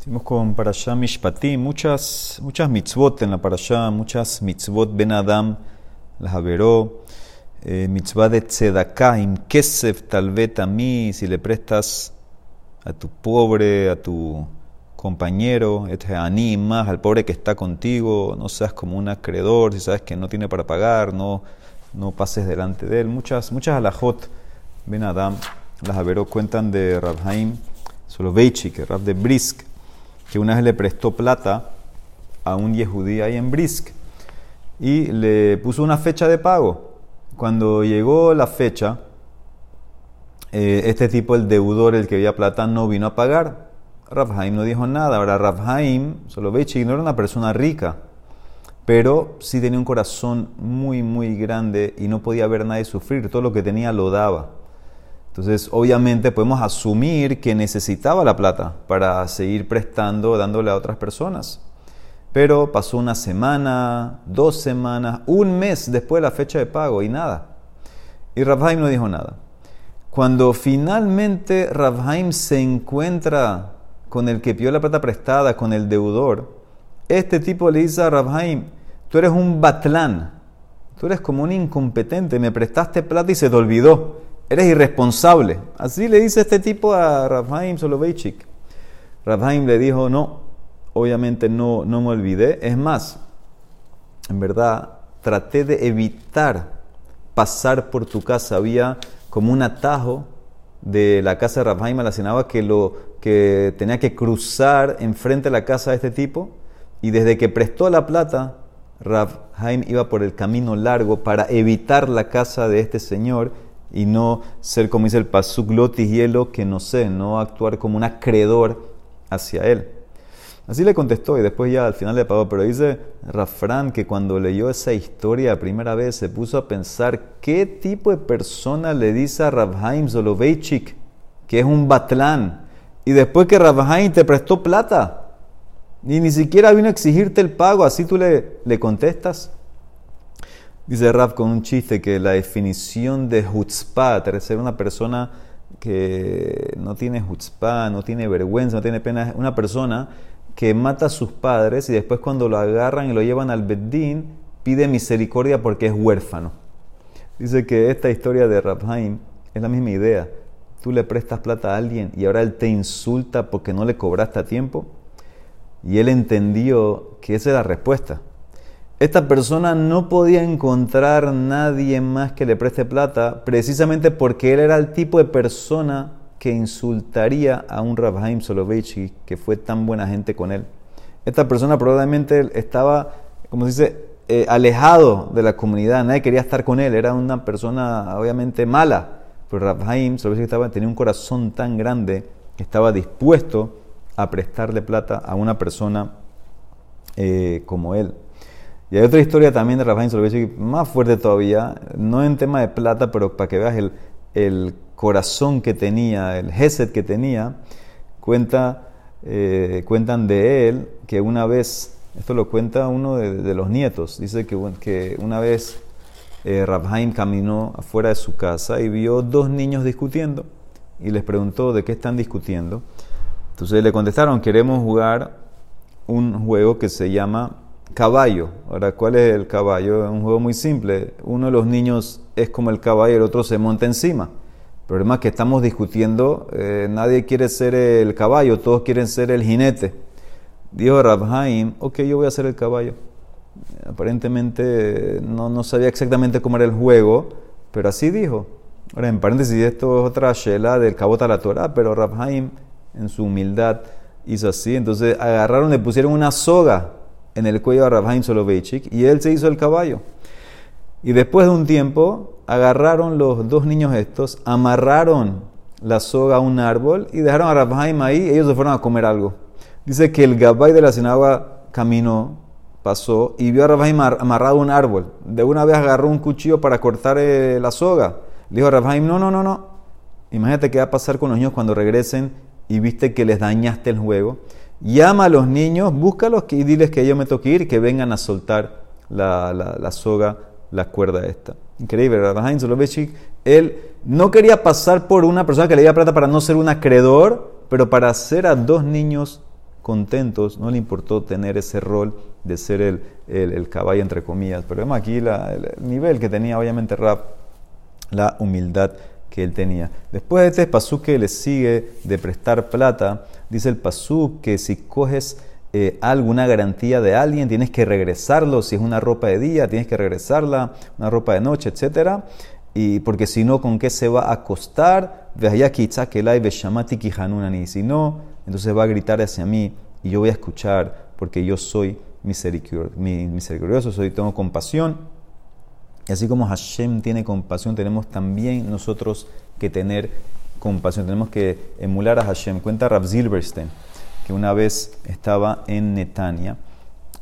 Seguimos con Parashah Mishpatim, muchas, muchas mitzvot en la Parashah, muchas mitzvot. Ben Adam, las averó, eh, mitzvah de tzedakah, im kesef tal vez a mí, si le prestas a tu pobre, a tu compañero, ani más, al pobre que está contigo, no seas como un acreedor, si sabes que no tiene para pagar, no, no pases delante de él. Muchas, muchas alajot Ben Adam, las averó cuentan de Rabhaim Soloveitchik, Rab de Brisk, que una vez le prestó plata a un yehudí ahí en Brisk y le puso una fecha de pago. Cuando llegó la fecha, eh, este tipo, el deudor, el que había plata, no vino a pagar. Rafhaim no dijo nada. Ahora, Rafhaim, solo veis, no era una persona rica, pero sí tenía un corazón muy, muy grande y no podía ver nadie sufrir. Todo lo que tenía lo daba. Entonces, obviamente podemos asumir que necesitaba la plata para seguir prestando, dándole a otras personas. Pero pasó una semana, dos semanas, un mes después de la fecha de pago y nada. Y Rabhaim no dijo nada. Cuando finalmente Rabhaim se encuentra con el que pidió la plata prestada, con el deudor, este tipo le dice a Rabhaim, tú eres un batlán, tú eres como un incompetente, me prestaste plata y se te olvidó eres irresponsable. Así le dice este tipo a Rabhaim Soloveitchik. Rabhaim le dijo, no, obviamente no, no me olvidé. Es más, en verdad, traté de evitar pasar por tu casa. Había como un atajo de la casa de Rabhaim a la sinagoga que, que tenía que cruzar enfrente de la casa de este tipo. Y desde que prestó la plata, Rabhaim iba por el camino largo para evitar la casa de este señor y no ser como dice el pasuk lotis hielo que no sé, no actuar como un acreedor hacia él. Así le contestó y después ya al final le pagó, pero dice Rafran que cuando leyó esa historia primera vez se puso a pensar qué tipo de persona le dice a Rabhaim Zoloveichik que es un batlán y después que Rabhaim te prestó plata y ni siquiera vino a exigirte el pago, así tú le, le contestas. Dice Rab con un chiste que la definición de hutzpah, ser una persona que no tiene hutzpah, no tiene vergüenza, no tiene pena, una persona que mata a sus padres y después cuando lo agarran y lo llevan al Beddin, pide misericordia porque es huérfano. Dice que esta historia de Rabhaim es la misma idea. Tú le prestas plata a alguien y ahora él te insulta porque no le cobraste a tiempo. Y él entendió que esa es la respuesta. Esta persona no podía encontrar nadie más que le preste plata precisamente porque él era el tipo de persona que insultaría a un Rabhaim Soloveitchik que fue tan buena gente con él. Esta persona probablemente estaba, como se dice, eh, alejado de la comunidad, nadie quería estar con él, era una persona obviamente mala, pero Rabhaim Soloveitchik estaba, tenía un corazón tan grande que estaba dispuesto a prestarle plata a una persona eh, como él. Y hay otra historia también de Rafael Soloveitchik más fuerte todavía, no en tema de plata, pero para que veas el, el corazón que tenía, el Geset que tenía, cuenta, eh, cuentan de él que una vez, esto lo cuenta uno de, los nietos, dice que, que una vez eh, caminó afuera de su casa y vio dos niños discutiendo y les preguntó de qué están discutiendo. Entonces le contestaron, queremos jugar un juego que se llama caballo. Ahora, ¿cuál es el caballo? Es un juego muy simple. Uno de los niños es como el caballo, el otro se monta encima. El problema es que estamos discutiendo, eh, nadie quiere ser el caballo, todos quieren ser el jinete. Dijo Rabhaim, ok, yo voy a ser el caballo. Aparentemente no, no sabía exactamente cómo era el juego, pero así dijo. Ahora, en paréntesis, esto es otra shela del cabota la Torah, pero Rabhaim, en su humildad, hizo así. Entonces agarraron, le pusieron una soga en el cuello a Rabhaim Soloveitchik y él se hizo el caballo. Y después de un tiempo agarraron los dos niños estos, amarraron la soga a un árbol y dejaron a Rabhaim ahí ellos se fueron a comer algo. Dice que el gabay de la sinagoga caminó, pasó y vio a Rabhaim amarrado a un árbol. De una vez agarró un cuchillo para cortar eh, la soga. Le dijo a Rabhaim, no, no, no, no. Imagínate qué va a pasar con los niños cuando regresen y viste que les dañaste el juego. Llama a los niños, búscalos y diles que yo me tengo que ir, que vengan a soltar la, la, soga, la cuerda esta. Increíble, Rabhaim Soloveitchik, él no quería pasar por una persona que le diera plata para no ser un acreedor, pero para hacer a dos niños contentos, no le importó tener ese rol de ser el, el, caballo, entre comillas. Pero vemos aquí la, el nivel que tenía, obviamente, Rab, la humildad él tenía. Después de este pasú que le sigue de prestar plata, dice el pasú que si coges eh, alguna garantía de alguien, tienes que regresarlo. Si es una ropa de día, tienes que regresarla, una ropa de noche, etc. Y porque si no, ¿con qué se va a acostar? Y si no, entonces va a gritar hacia mí y yo voy a escuchar porque yo soy misericordioso, soy, tengo compasión. Y así como Hashem tiene compasión, tenemos también nosotros que tener compasión. Tenemos que emular a Hashem. Cuenta Rav Zilberstein que una vez estaba en Netania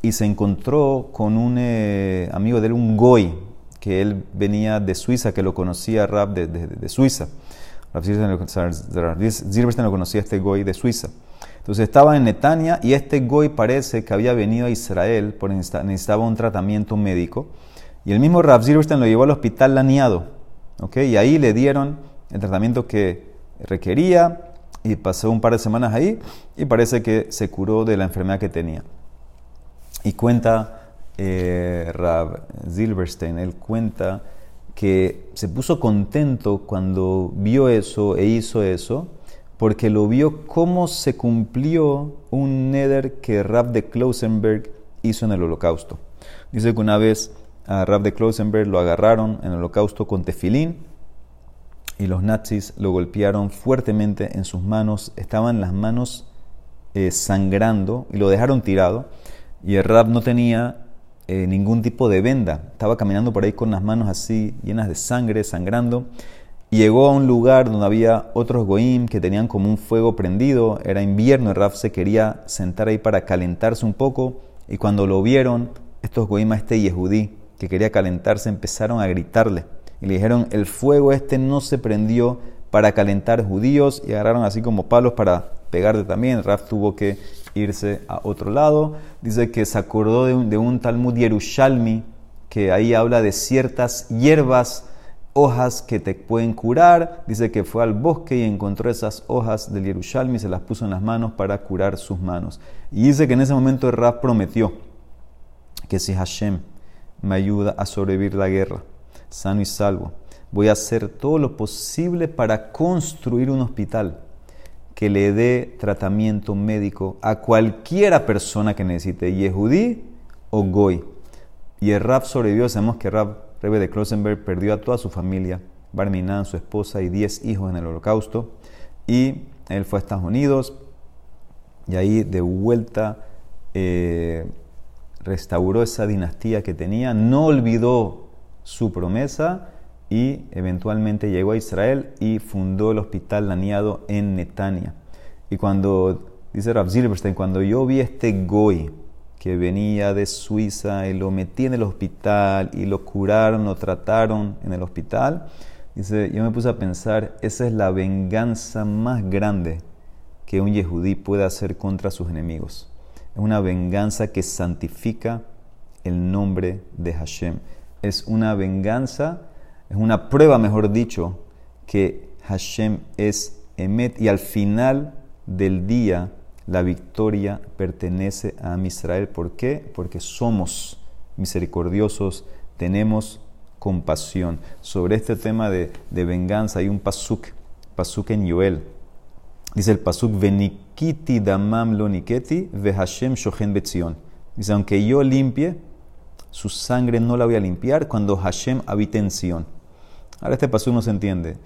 y se encontró con un eh, amigo de él, un goy, que él venía de Suiza, que lo conocía Rab de, Suiza. Rav Zilberstein lo conocía este goy de Suiza. Entonces estaba en Netania y este goy parece que había venido a Israel porque necesitaba un tratamiento médico. Y el mismo Rav Zilberstein lo llevó al hospital Laniado. Y ahí le dieron el tratamiento que requería y pasó un par de semanas ahí y parece que se curó de la enfermedad que tenía. Y cuenta eh, Rav Zilberstein, él cuenta que se puso contento cuando vio eso e hizo eso, porque lo vio cómo se cumplió un neder que Rav de Klausenberg hizo en el holocausto. Dice que una vez a Rav de Klausenberg lo agarraron en el holocausto con tefilín y los nazis lo golpearon fuertemente en sus manos, estaban las manos eh, sangrando y lo dejaron tirado. Y el Rab no tenía eh, ningún tipo de venda, estaba caminando por ahí con las manos así llenas de sangre, sangrando. Y llegó a un lugar donde había otros goim que tenían como un fuego prendido, era invierno, el Rab se quería sentar ahí para calentarse un poco. Y cuando lo vieron, estos goim a este Yehudí que quería calentarse empezaron a gritarle y le dijeron, el fuego este no se prendió para calentar judíos y agarraron así como palos para pegarte también. Raf tuvo que irse a otro lado. Dice que se acordó de un, de un Talmud Yerushalmi que ahí habla de ciertas hierbas, hojas que te pueden curar. Dice que fue al bosque y encontró esas hojas del Yerushalmi y se las puso en las manos para curar sus manos. Y dice que en ese momento Raf prometió que si Hashem me ayuda a sobrevivir la guerra, sano y salvo. Voy a hacer todo lo posible para construir un hospital que le dé tratamiento médico a cualquiera persona que necesite, Yehudí o Goy. Y el Rab sobrevivió, sabemos que Rab, Rebe de Klosenberg, perdió a toda su familia, Barminan, su esposa y diez hijos en el holocausto. Y él fue a Estados Unidos y ahí de vuelta eh, restauró esa dinastía que tenía, no olvidó su promesa y eventualmente llegó a Israel y fundó el hospital Laniado en Netania. Y cuando, dice Rav Zilberstein, cuando yo vi este Goy que venía de Suiza y lo metí en el hospital y lo curaron, lo trataron en el hospital, dice, yo me puse a pensar, esa es la venganza más grande que un yehudí puede hacer contra sus enemigos. Es una venganza que santifica el nombre de Hashem es una venganza, es una prueba, mejor dicho, que Hashem es Emet y al final del día la victoria pertenece a Israel. ¿Por qué? Porque somos misericordiosos, tenemos compasión. Sobre este tema de, venganza hay un pasuk, pasuk en Yoel. Dice el pasuk, Venikiti damam lo niketi, ve Hashem shochen betzion. Dice, aunque yo limpie, su sangre no la voy a limpiar cuando Hashem habita en Sion. Ahora este paso no se entiende.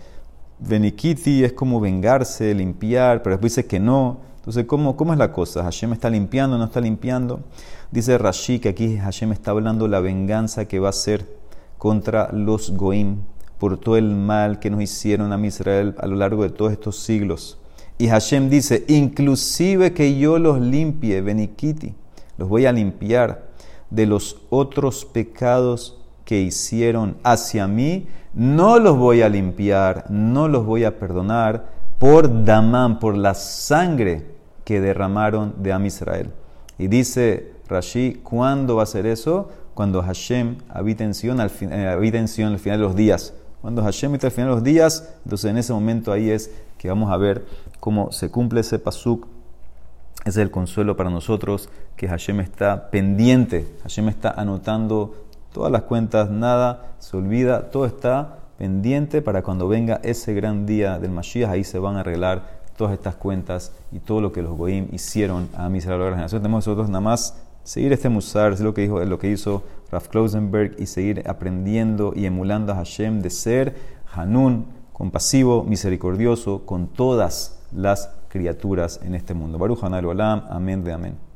Venikiti es como vengarse, limpiar, pero después dice que no. Entonces, ¿cómo, ¿cómo es la cosa? ¿Hashem está limpiando no está limpiando? Dice Rashi que aquí Hashem está hablando la venganza que va a hacer contra los Goim por todo el mal que nos hicieron a Israel a lo largo de todos estos siglos. Y Hashem dice, inclusive que yo los limpie, Benikiti, los voy a limpiar de los otros pecados que hicieron hacia mí, no los voy a limpiar, no los voy a perdonar por Damán, por la sangre que derramaron de Am Israel. Y dice Rashi, ¿cuándo va a ser eso? Cuando Hashem habita en Sion al, eh, al final de los días. Cuando Hashem habita al final de los días, entonces en ese momento ahí es que vamos a ver cómo se cumple ese pasuk. Ese es el consuelo para nosotros que Hashem está pendiente, Hashem está anotando todas las cuentas, nada se olvida, todo está pendiente para cuando venga ese gran día del Mashiach, ahí se van a arreglar todas estas cuentas y todo lo que los Goim hicieron a mis de la generación. Tenemos nosotros nada más seguir este musar, es lo que, dijo, lo que hizo Raf Klausenberg y seguir aprendiendo y emulando a Hashem de ser Hanun, compasivo, misericordioso con todas las criaturas en este mundo. Baruch Hanal Olam, amén de amén.